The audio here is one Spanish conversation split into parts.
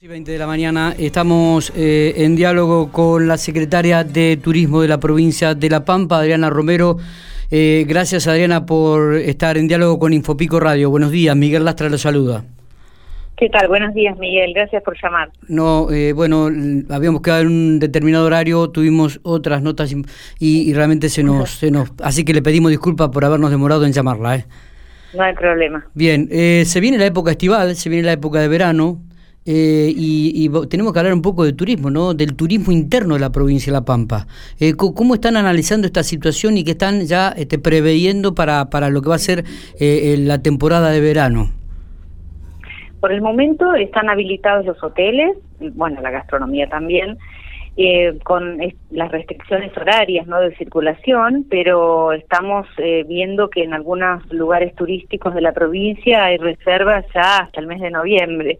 20 de la mañana estamos eh, en diálogo con la secretaria de Turismo de la provincia de La Pampa, Adriana Romero. Eh, gracias Adriana por estar en diálogo con Infopico Radio. Buenos días, Miguel Lastra lo saluda. ¿Qué tal? Buenos días, Miguel. Gracias por llamar. No, eh, bueno, habíamos quedado en un determinado horario, tuvimos otras notas y, realmente se nos, se nos... Así que le pedimos disculpas por habernos demorado en llamarla. ¿eh? No hay problema. Bien, se viene la época estival, se viene la época de verano. Eh, y, tenemos que hablar un poco de turismo, ¿no? Del turismo interno de la provincia de La Pampa. Eh, ¿Cómo están analizando esta situación y qué están ya este, preveyendo para, para lo que va a ser eh, la temporada de verano? Por el momento están habilitados los hoteles, bueno, la gastronomía también, con las restricciones horarias no de circulación, pero estamos viendo que en algunos lugares turísticos de la provincia hay reservas ya hasta el mes de noviembre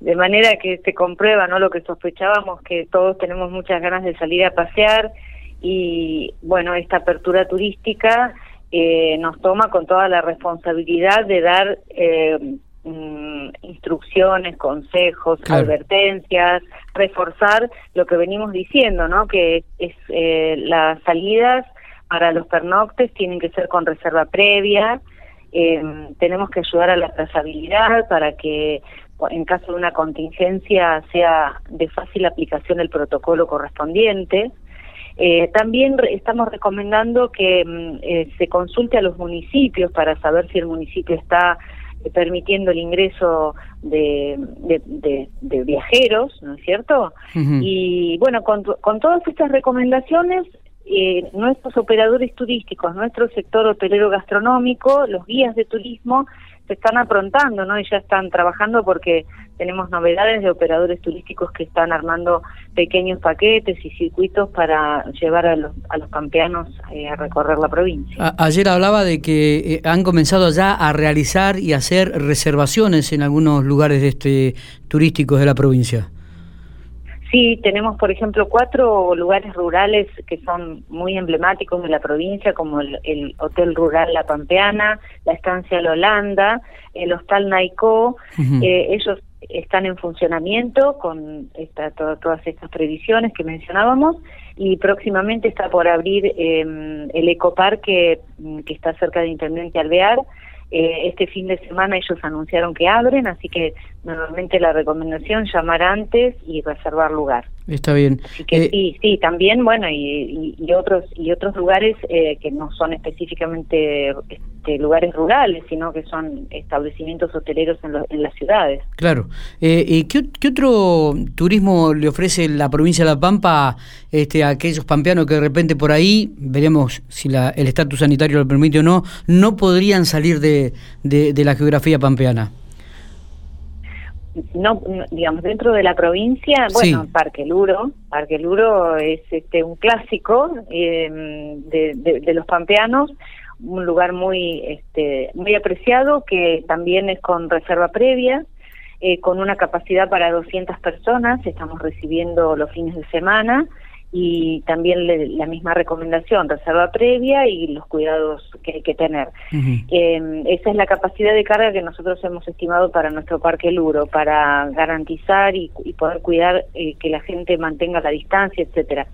de manera que se comprueba no lo que sospechábamos que todos tenemos muchas ganas de salir a pasear y bueno esta apertura turística eh, nos toma con toda la responsabilidad de dar eh, mm, instrucciones consejos advertencias reforzar lo que venimos diciendo no que es eh, las salidas para los pernoctes tienen que ser con reserva previa eh, tenemos que ayudar a la trazabilidad para que en caso de una contingencia sea de fácil aplicación el protocolo correspondiente. Eh, también estamos recomendando que mm, eh, se consulte a los municipios para saber si el municipio está eh, permitiendo el ingreso de, de, viajeros, ¿no es cierto? Y bueno, con, con todas estas recomendaciones, nuestros operadores turísticos, nuestro sector hotelero gastronómico, los guías de turismo, se están aprontando, ¿no? Y ya están trabajando porque tenemos novedades de operadores turísticos que están armando pequeños paquetes y circuitos para llevar a los, a los campeanos eh, a recorrer la provincia. ayer hablaba de que eh, han comenzado ya a realizar y hacer reservaciones en algunos lugares este turísticos de la provincia. Sí, tenemos, por ejemplo, cuatro lugares rurales que son muy emblemáticos de la provincia, como el, Hotel Rural La Pampeana, la Estancia La Holanda, el Hostal Naicó. Eh, ellos están en funcionamiento con esta, todas estas previsiones que mencionábamos y próximamente está por abrir em, el ecoparque mm, que está cerca de Intendente Alvear eh, este fin de semana ellos anunciaron que abren, así que normalmente la recomendación llamar antes y reservar lugar. Está bien. Así que eh, sí, sí, también, bueno, y, otros y otros lugares eh, que no son específicamente este, lugares rurales, sino que son establecimientos hoteleros en, las ciudades. Claro. Eh, ¿qué, ¿qué, otro turismo le ofrece la provincia de La Pampa este, a aquellos pampeanos que de repente por ahí, veremos si la, el estatus sanitario lo permite o no, no podrían salir de, de la geografía pampeana? No, digamos dentro de la provincia bueno Parque Luro Parque Luro es este un clásico em, de, de, los pampeanos un lugar muy este muy apreciado que también es con reserva previa eh, con una capacidad para 200 personas estamos recibiendo los fines de semana y también la misma recomendación, reserva previa y los cuidados que hay que tener. Em, esa es la capacidad de carga que nosotros hemos estimado para nuestro parque Luro, para garantizar y, poder cuidar eh, que la gente mantenga la distancia, etcétera.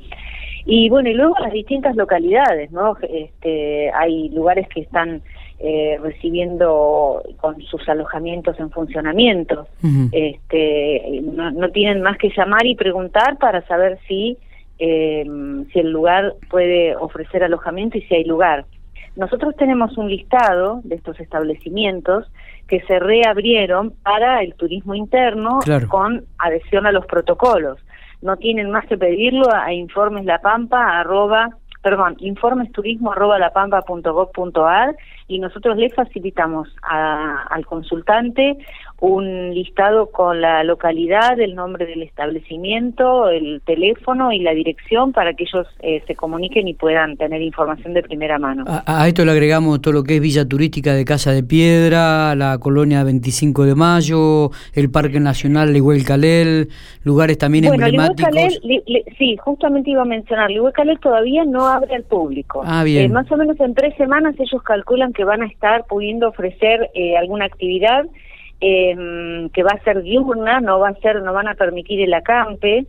Y bueno, y luego las distintas localidades, ¿no? Este, hay lugares que están eh, recibiendo con sus alojamientos en funcionamiento. este, no, no tienen más que llamar y preguntar para saber si eh, si el lugar puede ofrecer alojamiento y si hay lugar. Nosotros tenemos un listado de estos establecimientos que se reabrieron para el turismo interno con adhesión a los protocolos. No tienen más que pedirlo a, informeslapampa arroba perdón, informesturismo arroba lapampa.gov.ar y nosotros le facilitamos al consultante un listado con la localidad, el nombre del establecimiento, el teléfono y la dirección para que ellos eh, se comuniquen y puedan tener información de primera mano. A, esto le agregamos todo lo que es Villa Turística de Casa de Piedra, la colonia 25 de Mayo, el Parque Nacional Ligüel Calel, lugares también bueno, emblemáticos. sí, justamente iba a mencionar, Ligüel Calel todavía no abre al público. Ah, bien. Eh, más o menos en tres semanas ellos calculan que van a estar pudiendo ofrecer eh, alguna actividad eh, que va a ser diurna, no va a ser, no van a permitir el acampe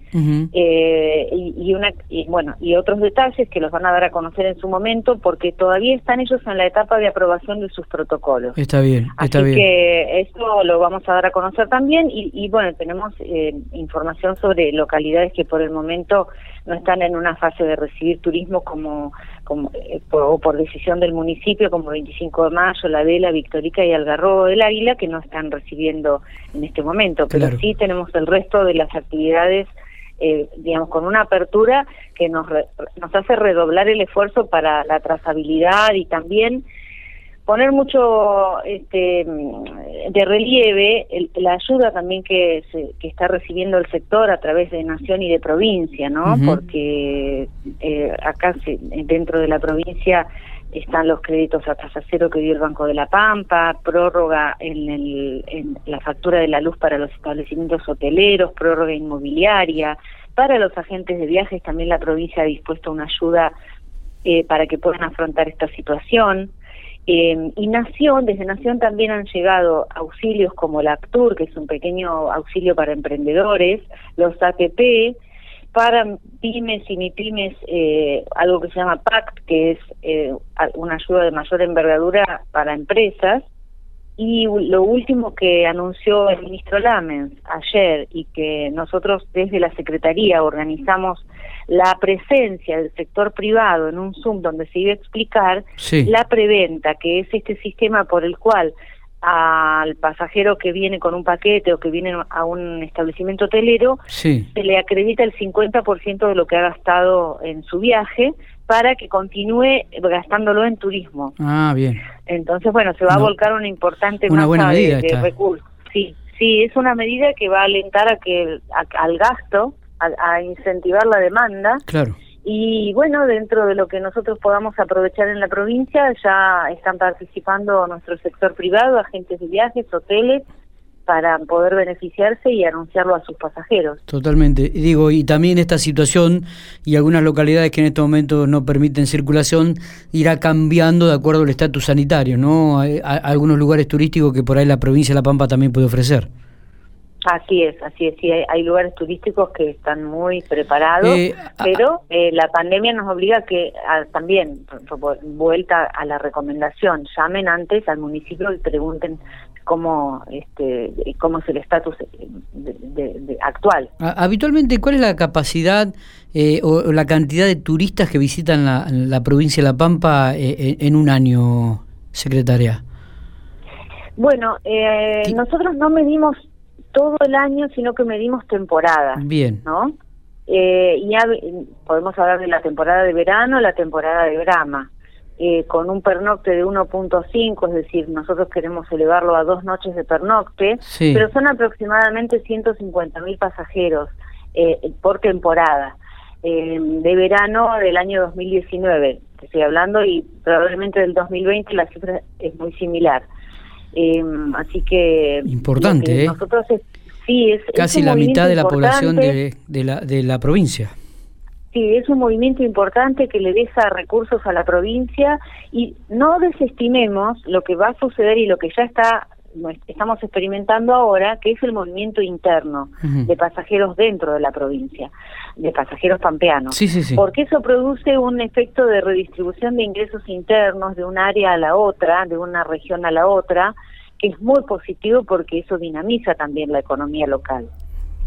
eh, y, una y, bueno y otros detalles que los van a dar a conocer en su momento porque todavía están ellos en la etapa de aprobación de sus protocolos. Está bien, está Así bien. que eso lo vamos a dar a conocer también y, y bueno tenemos eh, información sobre localidades que por el momento no están en una fase de recibir turismo como, como eh, por, o por decisión del municipio, como 25 de mayo, La Vela, Victorica y Algarrobo del Águila, que no están recibiendo en este momento. Pero Claro. sí tenemos el resto de las actividades, eh, digamos, con una apertura que nos, re- nos hace redoblar el esfuerzo para la trazabilidad y también poner mucho este, de relieve el- la ayuda también que, se, que está recibiendo el sector a través de nación y de provincia, ¿no? Porque eh, acá se- dentro de la provincia están los créditos a tasa cero que dio el Banco de la Pampa, prórroga en, el, en la factura de la luz para los establecimientos hoteleros, prórroga inmobiliaria. Para los agentes de viajes también la provincia ha dispuesto una ayuda eh, para que puedan afrontar esta situación. Eh, y Nación, desde Nación también han llegado auxilios como la ACTUR, que es un pequeño auxilio para emprendedores, los ATP, para pymes y mipymes, eh, algo que se llama PACT, que es eh, una ayuda de mayor envergadura para empresas. Y lo último que anunció el ministro Lamens ayer y que nosotros desde la Secretaría organizamos la presencia del sector privado en un Zoom donde se iba a explicar Sí. la preventa, que es este sistema por el cual al pasajero que viene con un paquete o que viene a un establecimiento hotelero Sí. se le acredita el 50% de lo que ha gastado en su viaje para que continúe gastándolo en turismo. Ah, bien. Entonces, bueno, se va a volcar una importante Una masa buena de- medida de, recursos. Sí, sí, es una medida que va a alentar a que a- al gasto, a, a incentivar la demanda Claro. Y bueno, dentro de lo que nosotros podamos aprovechar en la provincia, ya están participando nuestro sector privado, agentes de viajes, hoteles, para poder beneficiarse y anunciarlo a sus pasajeros. Totalmente. Y Digo, y también esta situación y algunas localidades que en este momento no permiten circulación irá cambiando de acuerdo al estatus sanitario, ¿no? Hay, hay algunos lugares turísticos que por ahí la provincia de La Pampa también puede ofrecer. Así es, así es. Sí, hay, hay lugares turísticos que están muy preparados, Eh, pero eh, la pandemia nos obliga a que a- también, vuelta a la recomendación, llamen antes al municipio y pregunten cómo este cómo es el estatus eh, de- de- de- actual. Habitualmente, ¿cuál es la capacidad eh, o, o la cantidad de turistas que visitan la, la provincia de La Pampa en un año, secretaria? Bueno, eh, ¿Qué- nosotros no medimos todo el año, sino que medimos temporadas. Bien. ¿no? Eh, y podemos hablar de la temporada de verano, la temporada de brama, eh, con un pernocte de 1.5, es decir, nosotros queremos elevarlo a dos noches de pernocte, Sí. pero son aproximadamente 150 mil pasajeros eh, por temporada. Eh, de verano del año 2019, te estoy hablando, y probablemente del 2020 la cifra es muy similar. Eh, así que... Importante, que ¿eh? Nosotros es- sí, es, Casi la mitad de la población de, de la, de la provincia. Sí, es un movimiento importante que le deja recursos a la provincia y no desestimemos lo que va a suceder y lo que ya está estamos experimentando ahora, que es el movimiento interno de pasajeros dentro de la provincia, de pasajeros pampeanos. Sí, sí, sí. Porque eso produce un efecto de redistribución de ingresos internos de un área a la otra, de una región a la otra, que es muy positivo porque eso dinamiza también la economía local.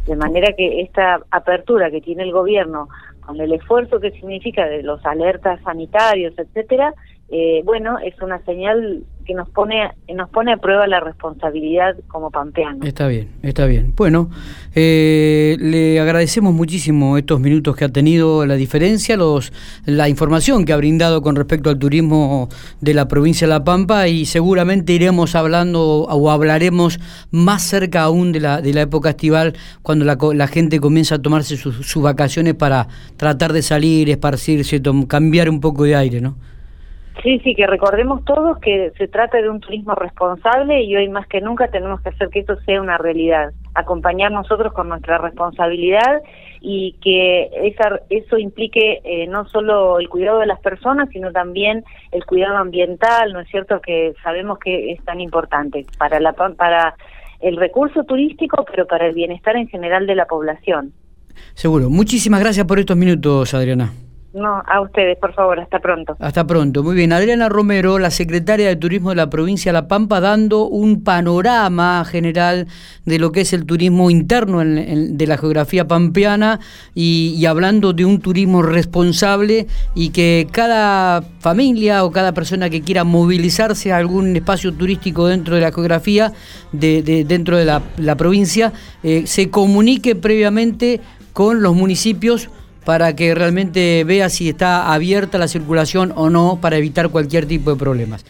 De manera que esta apertura que tiene el gobierno con el esfuerzo que significa de los alertas sanitarios, etcétera, eh, bueno, es una señal que nos pone nos pone a prueba la responsabilidad como pampeanos. Está bien, está bien. Bueno, eh, le agradecemos muchísimo estos minutos que ha tenido la diferencia, los, la información que ha brindado con respecto al turismo de la provincia de La Pampa y seguramente iremos hablando o hablaremos más cerca aún de la, de la época estival cuando la, la gente comienza a tomarse sus, sus vacaciones para tratar de salir, esparcirse, cambiar un poco de aire, ¿no? Sí, sí, que recordemos todos que se trata de un turismo responsable y hoy más que nunca tenemos que hacer que eso sea una realidad, acompañar nosotros con nuestra responsabilidad y que esa, eso implique eh, no solo el cuidado de las personas, sino también el cuidado ambiental, ¿no es cierto? Que sabemos que es tan importante para la pa- para el recurso turístico, pero para el bienestar en general de la población. Seguro. Muchísimas gracias por estos minutos, Adriana. No, a ustedes, por favor, hasta pronto. Hasta pronto. Muy bien. Adriana Romero, la secretaria de Turismo de la provincia de La Pampa, dando un panorama general de lo que es el turismo interno de la geografía pampeana y, hablando de un turismo responsable y que cada familia o cada persona que quiera movilizarse a algún espacio turístico dentro de la geografía, de, dentro de la, provincia, eh, se comunique previamente con los municipios para que realmente vea si está abierta la circulación o no para evitar cualquier tipo de problemas.